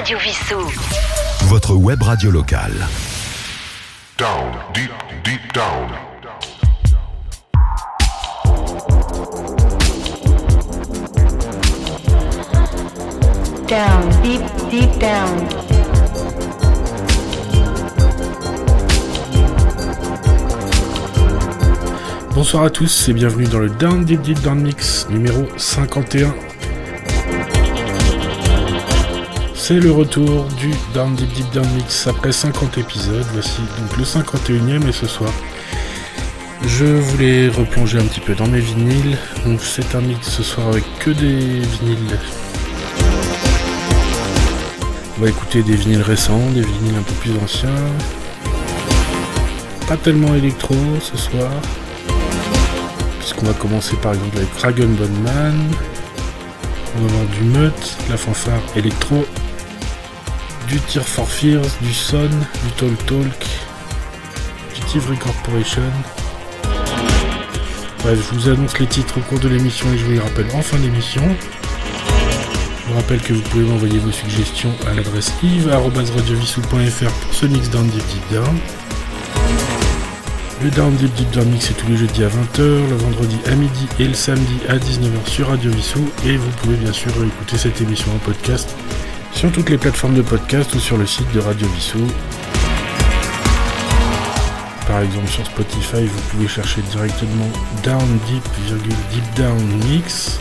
Radio Vissou. Votre web radio locale. Down, deep, deep down. Down, deep, deep down. Bonsoir à tous et bienvenue dans le Down Deep Deep Down Mix numéro 51. C'est le retour du Down Deep Deep Down Mix après 50 épisodes. Voici donc le 51e et ce soir je voulais replonger un petit peu dans mes vinyles. Donc c'est un mix ce soir avec que des vinyles. On va écouter des vinyles récents, des vinyles un peu plus anciens. Pas tellement électro ce soir. Puisqu'on va commencer par exemple avec Dragon Bone Man. On va avoir du Mutt, la fanfare électro, du Tear for Fears, du Son, du Talk Talk, du Tivry Corporation. Bref, je vous annonce les titres au cours de l'émission et je vous les rappelle en fin d'émission. Je vous rappelle que vous pouvez m'envoyer vos suggestions à l'adresse yves.radiovissou.fr pour ce mix down deep deep down. Le Down Deep Deep Down Mix est tous les jeudis à 20h, le vendredi à midi et le samedi à 19h sur Radio Vissou. Et vous pouvez bien sûr écouter cette émission en podcast sur toutes les plateformes de podcast ou sur le site de Radio Vissou. Par exemple sur Spotify, vous pouvez chercher directement Down Deep, Deep Down Mix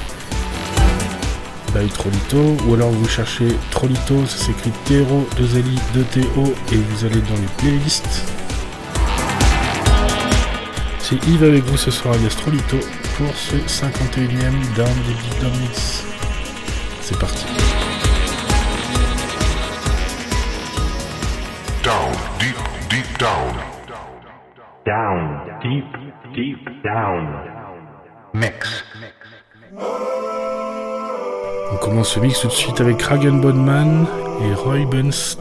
by Trolito, ou alors vous cherchez Trolito, ça s'écrit Tero, 2 Li, 2 TO, et vous allez dans les playlists. C'est Yves avec vous ce soir alias Trolito pour ce 51ème Down Deep Deep Down Mix. C'est parti. Deep, deep down. On commence ce mix tout de suite avec Dragon Bone Man et Roy Buns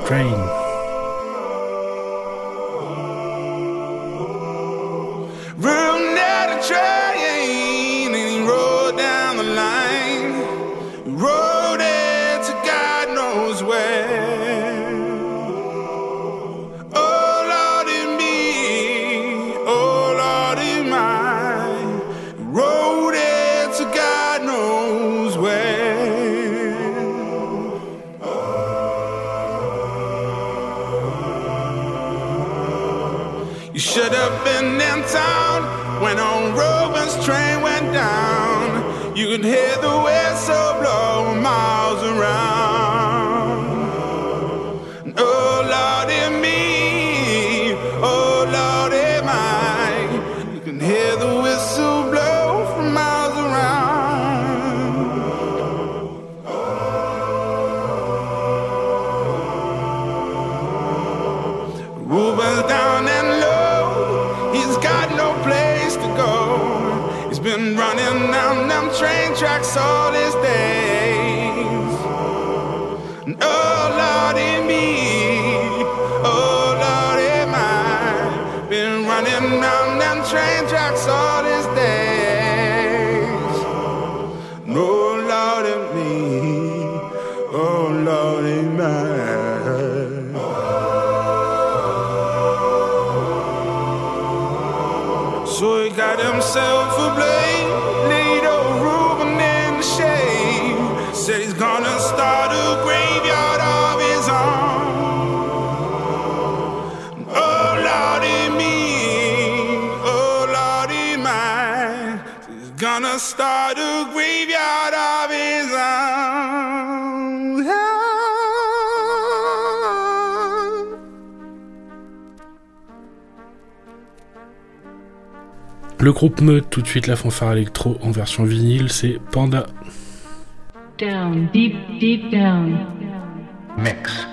tracks all his days. No Lordy me, oh Lordy mine. So he got himself a blade, Le groupe Meute, tout de suite la fanfare électro en version vinyle, c'est Panda. Down, deep, deep down. Mix.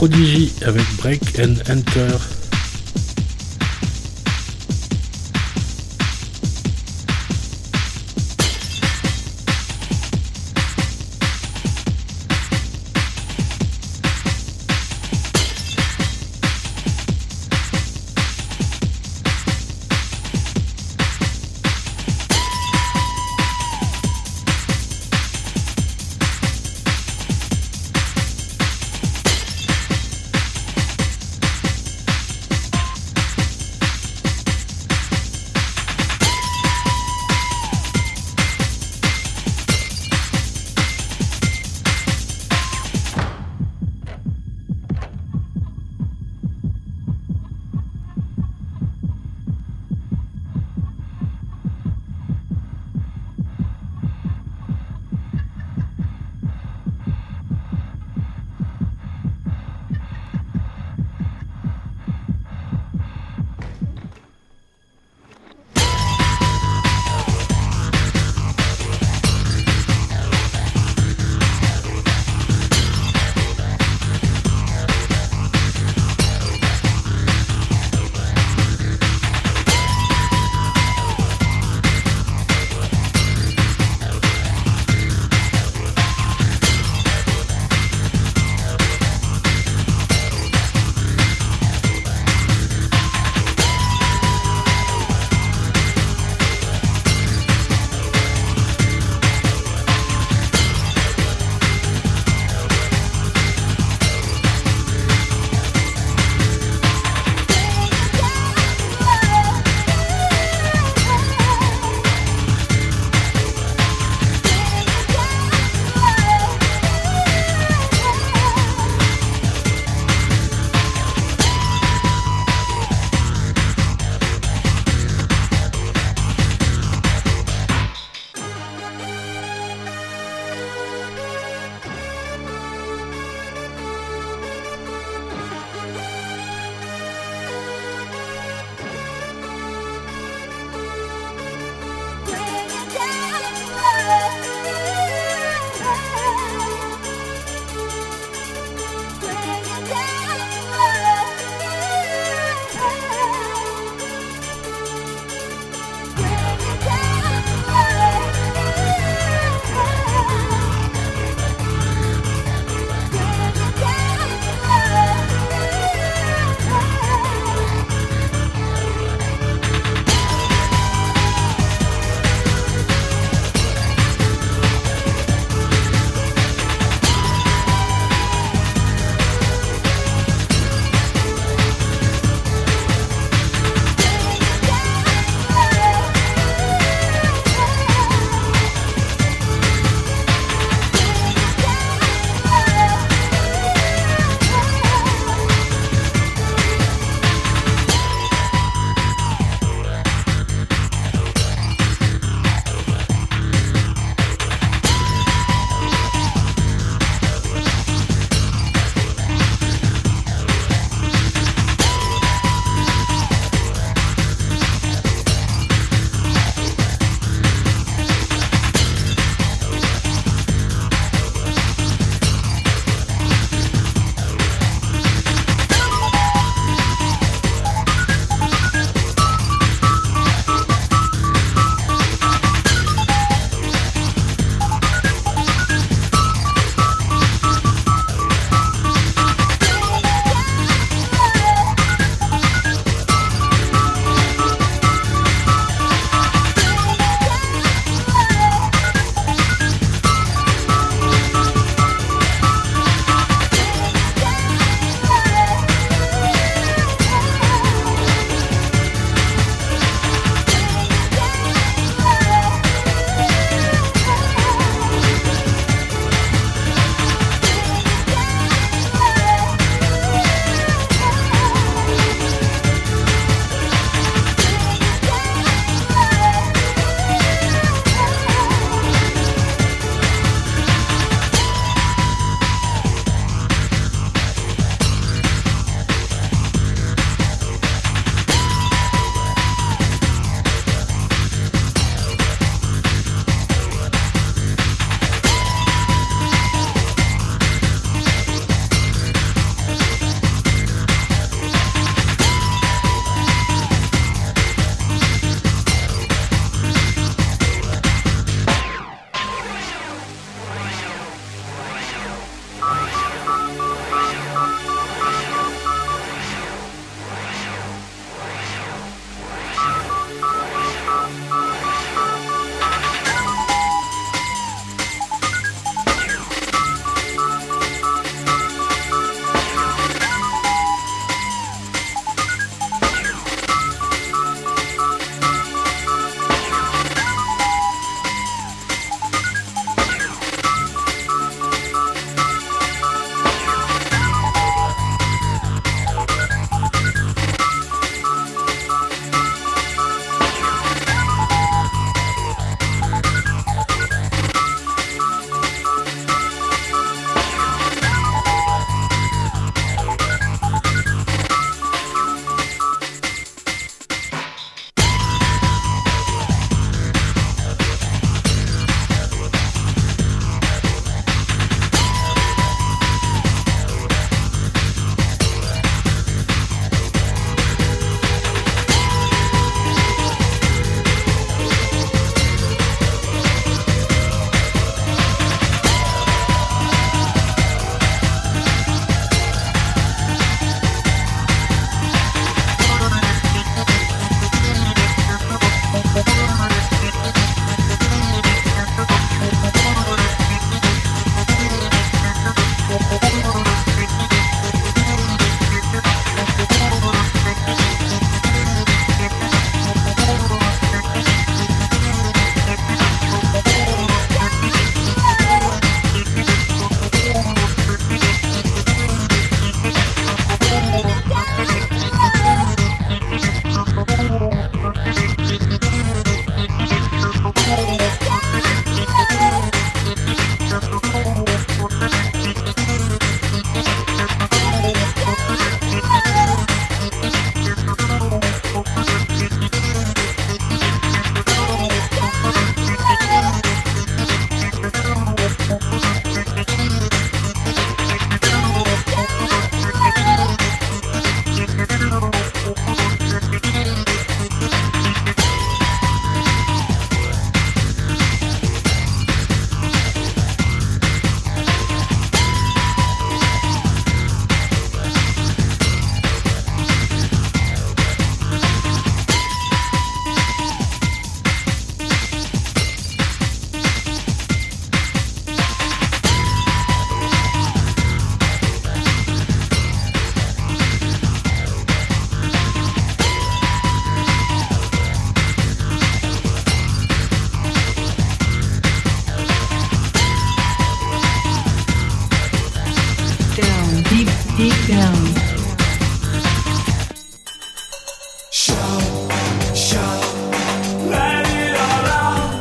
Prodigy avec Break and Enter.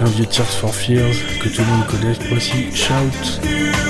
Un vieux Tears for Fears que tout le monde connaît. Voici Shout.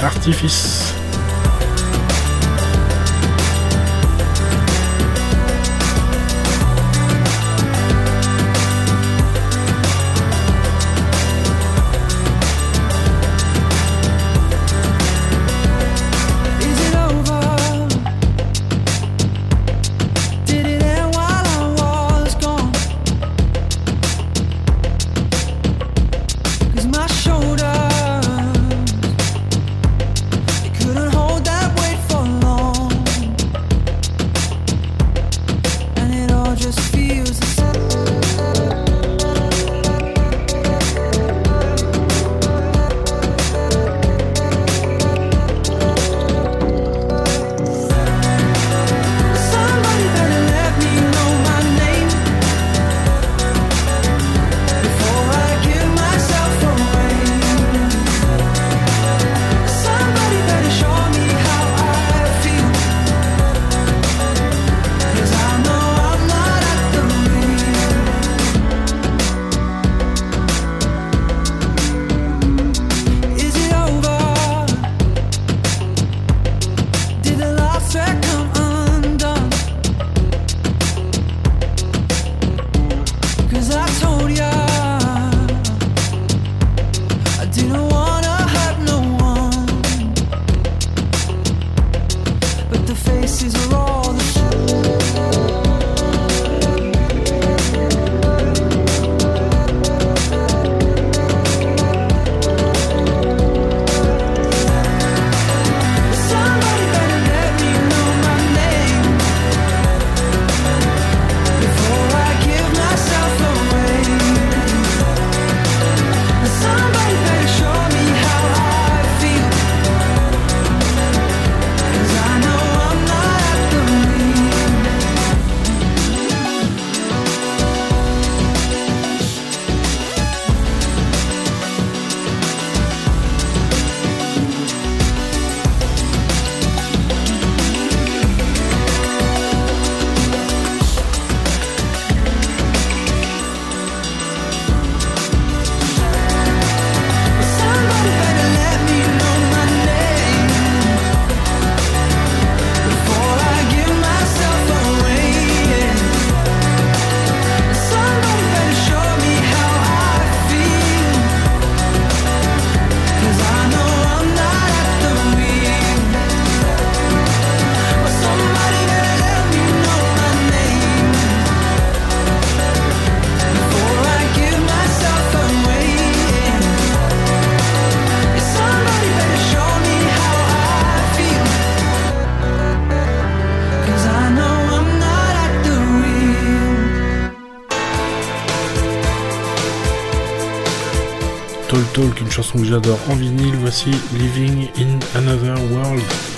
Avec chanson que j'adore en vinyle, voici Living in Another World.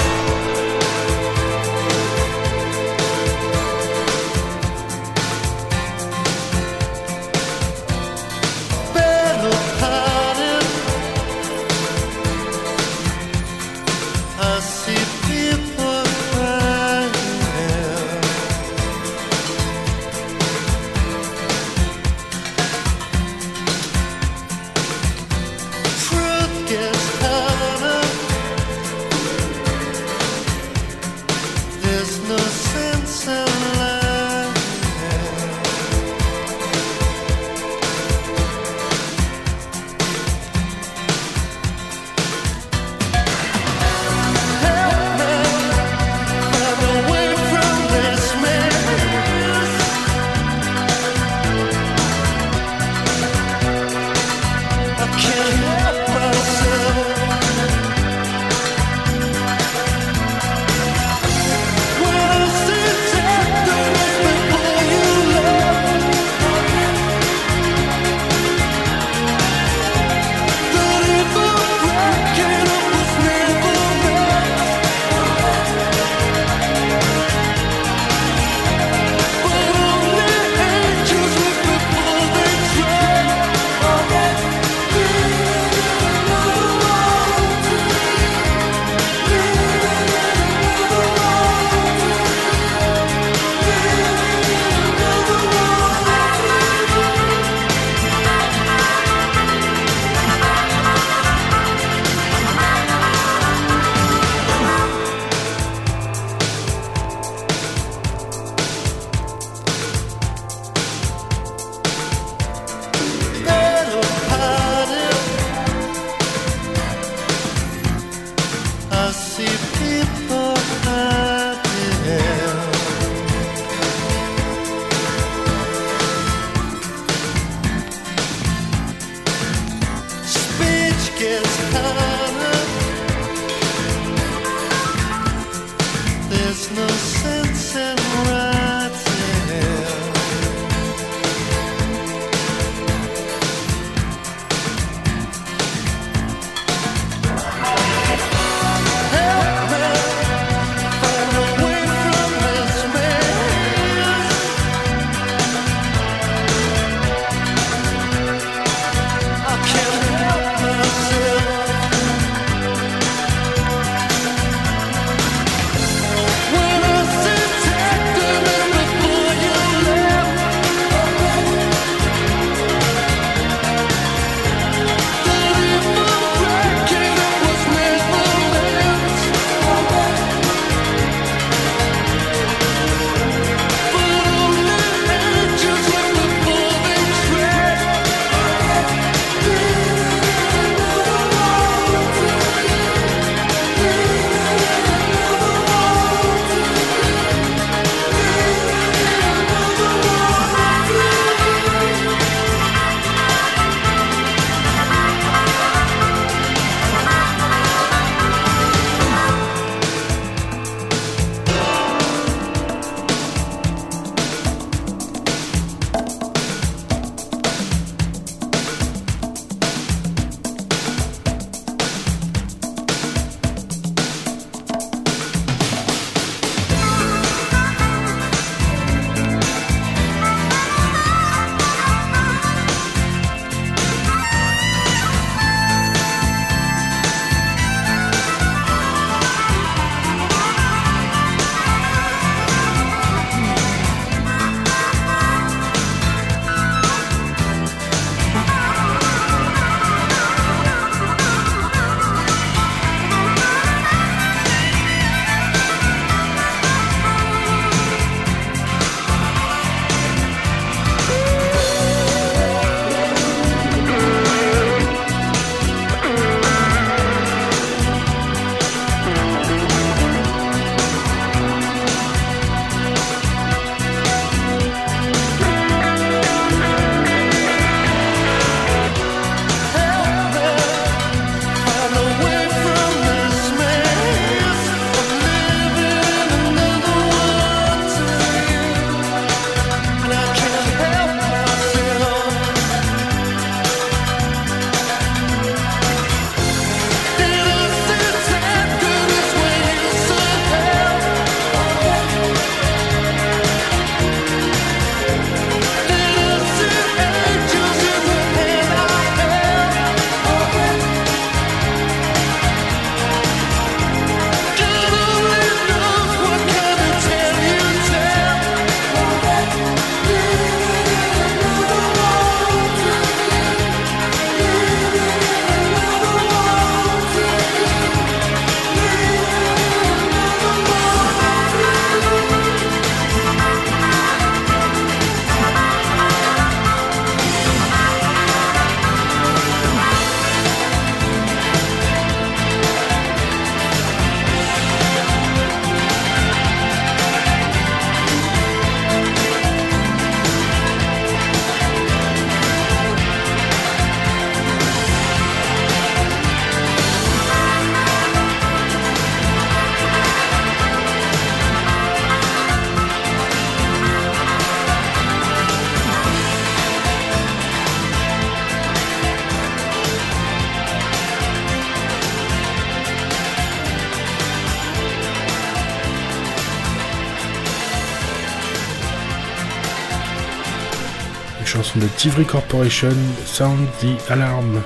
Tivry Corporation, Sound the Alarm.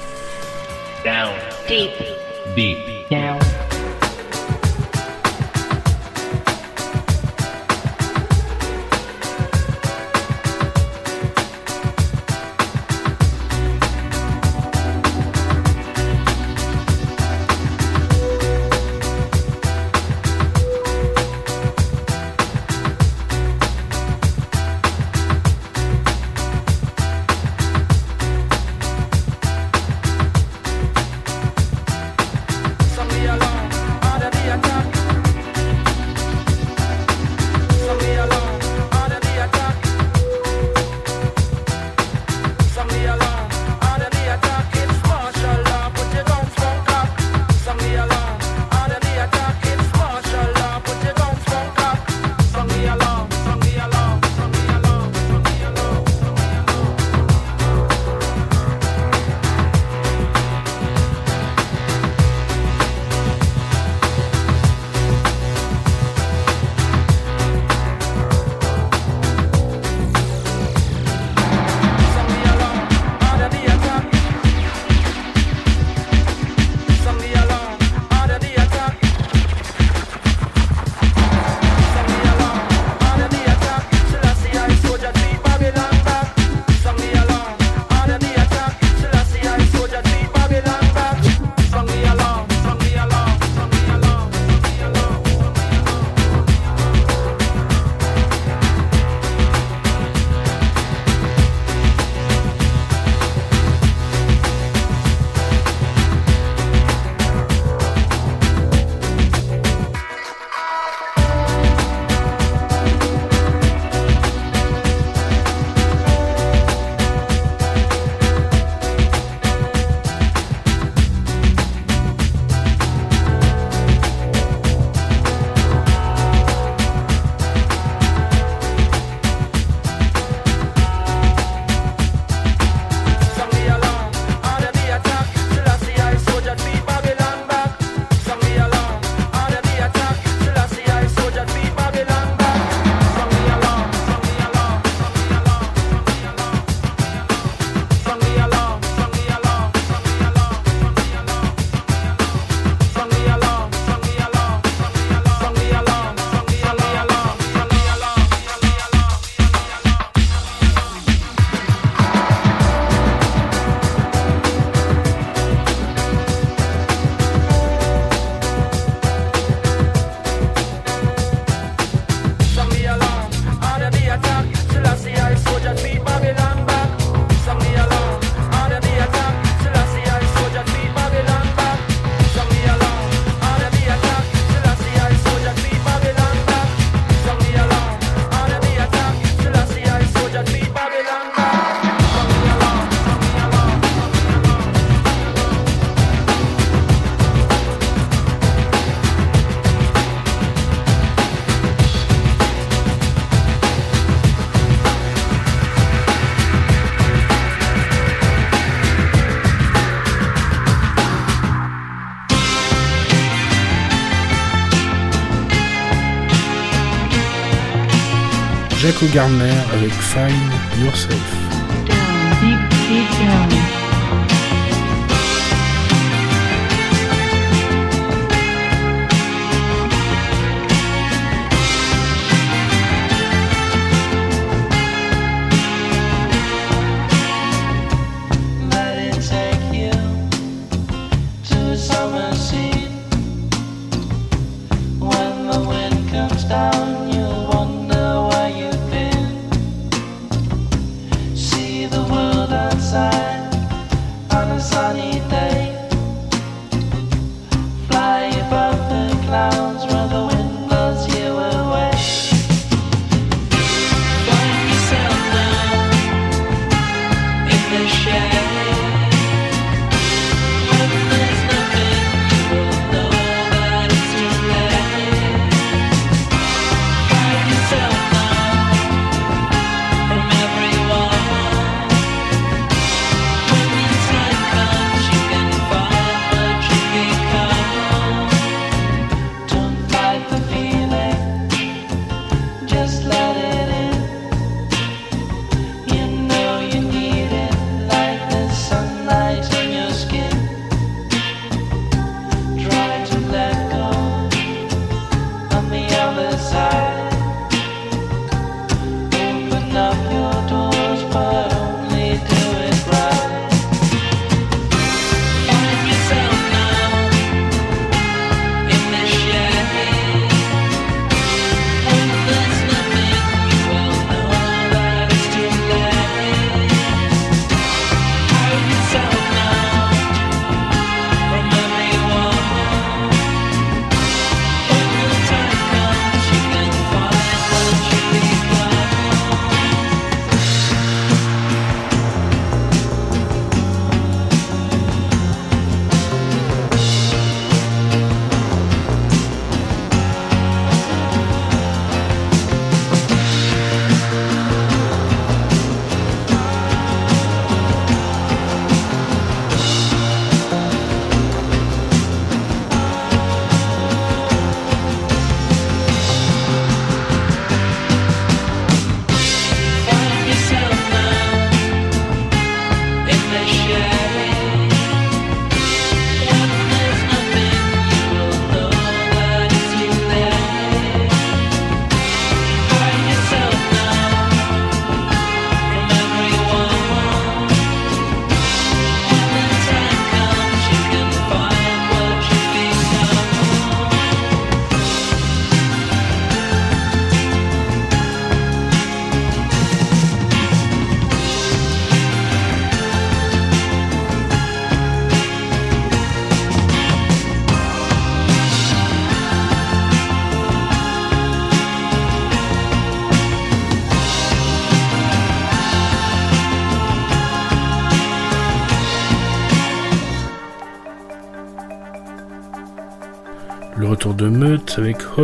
Down. Deep. Deep. Down. Gardner avec Find Yourself. on a sunny day.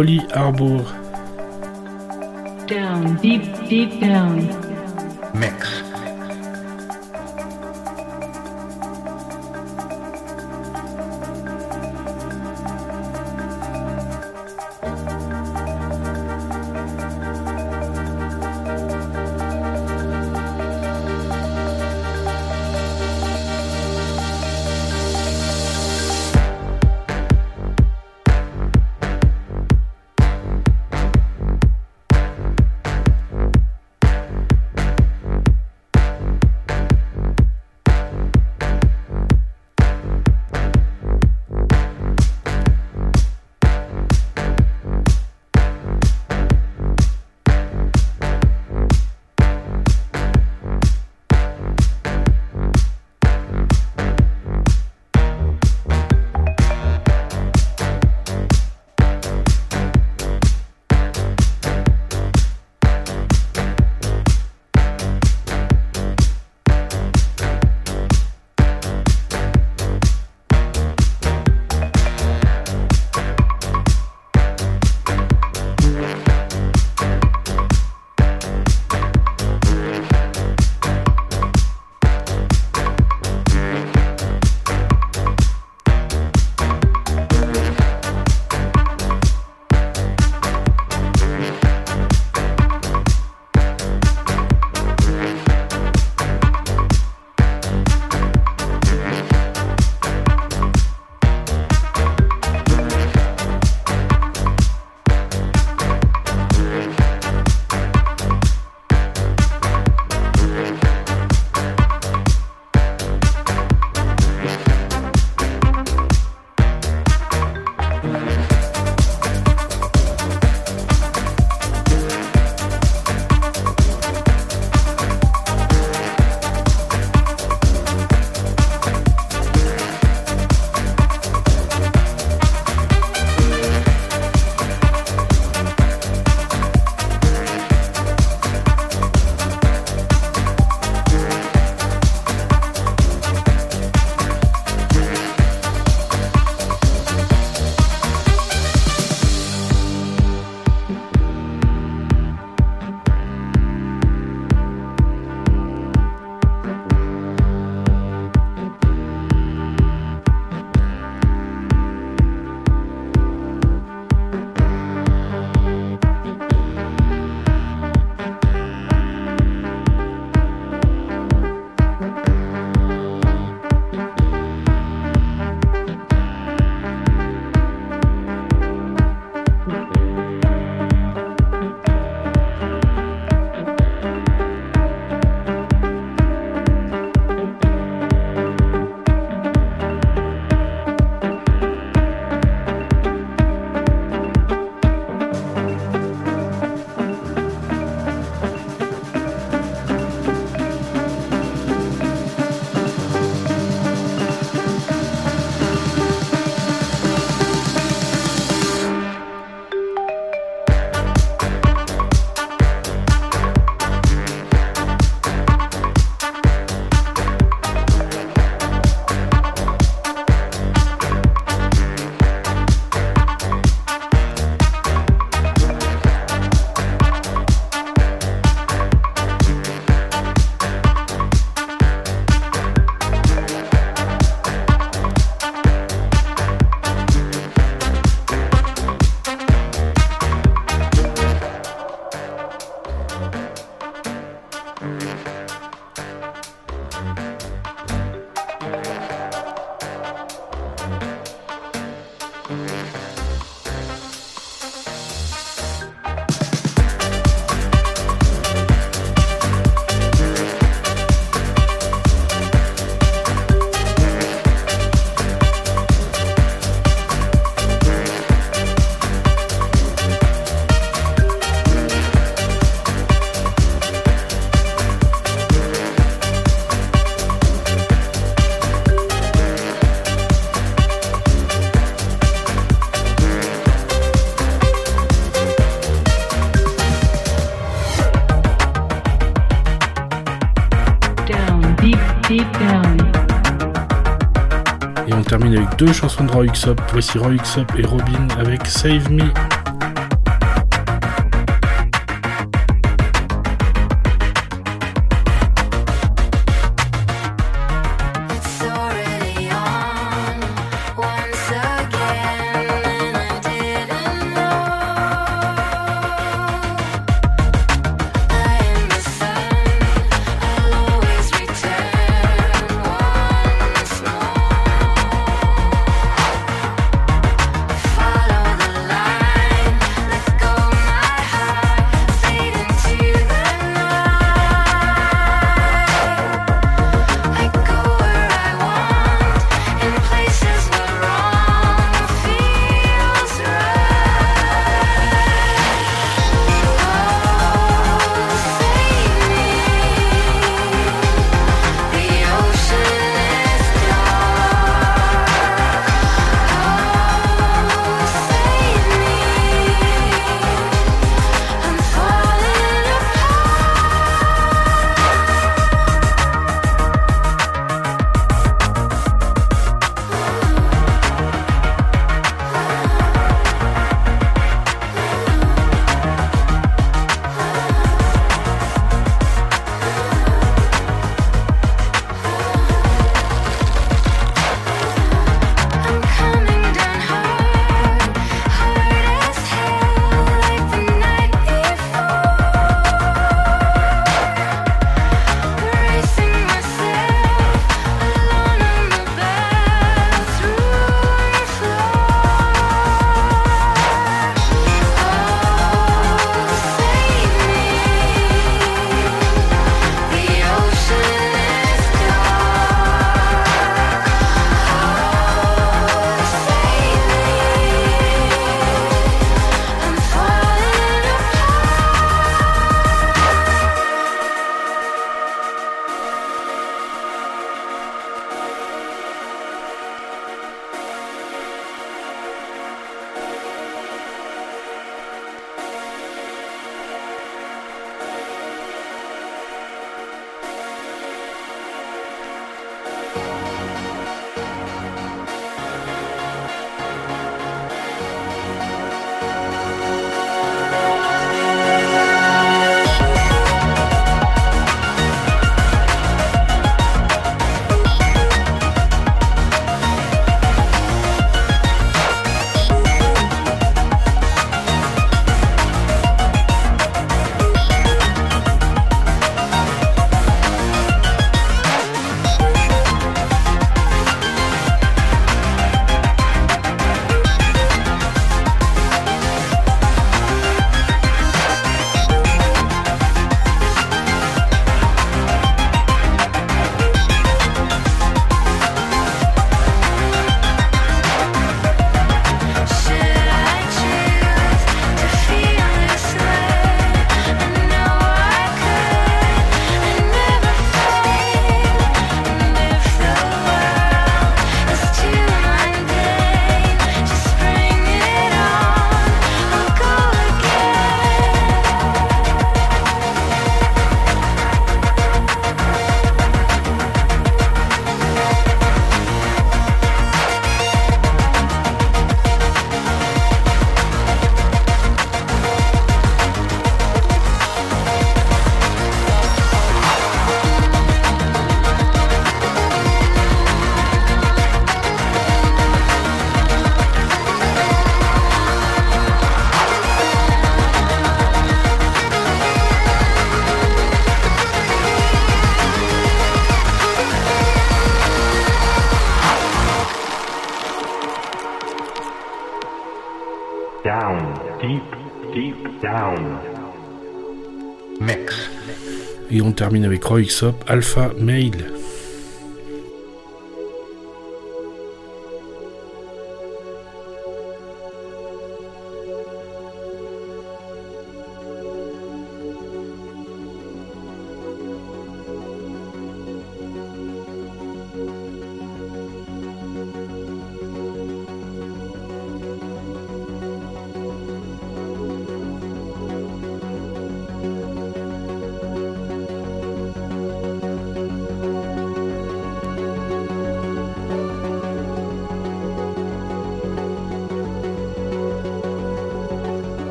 Holly Harbour. Down, deep, deep down. deux chansons de Roy Xop. Voici Roy Xop et Robin avec Save Me. termine avec Roixop Alpha Mail.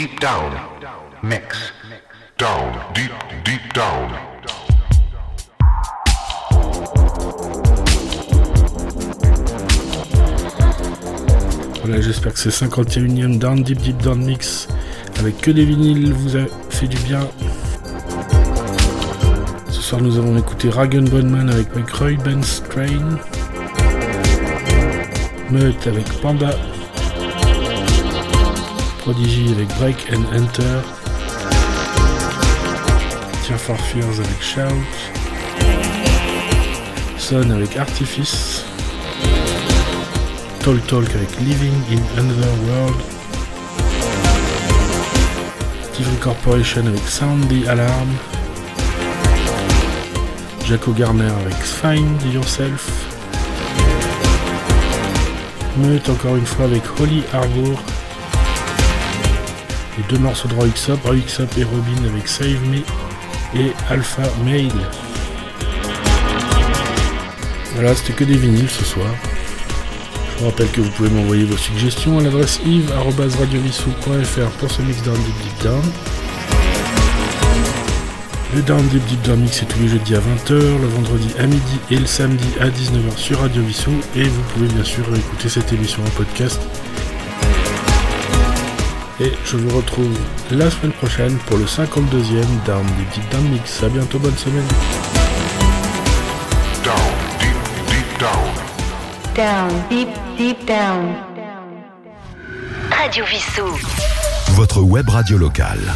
Deep, down. Mix. Down, deep, deep down. Voilà, j'espère que ce 51ème Down Deep Deep Down Mix avec que des vinyles vous a fait du bien. Ce soir, nous avons écouté Ragan Bonman avec McRoy Ben Strain, Meut avec Panda, Prodigy avec Break and Enter, Tear for Fears avec Shout, Son avec Artifice, Talk Talk avec Living in Another World, TV Corporation avec Sound the Alarm, Jaco Garner avec Find Yourself, Meut encore une fois avec Holy Harbour, deux morceaux de Roy Xop, Roy Xop et Robin avec Save Me et Alpha Mail. Voilà, c'était que des vinyles ce soir. Je vous rappelle que vous pouvez m'envoyer vos suggestions à l'adresse yves.radiovissou.fr pour ce mix Down Deep Deep Down. Le Down Deep Deep Down Mix est tous les jeudis à 20h, le vendredi à midi et le samedi à 19h sur Radio Vissou. Et vous pouvez bien sûr écouter cette émission en podcast. Et je vous retrouve la semaine prochaine pour le 52e Down Deep Deep Down Mix. A bientôt, bonne semaine. Down, deep, deep down. Down, deep, deep down. Radio Vissou. Votre web radio locale.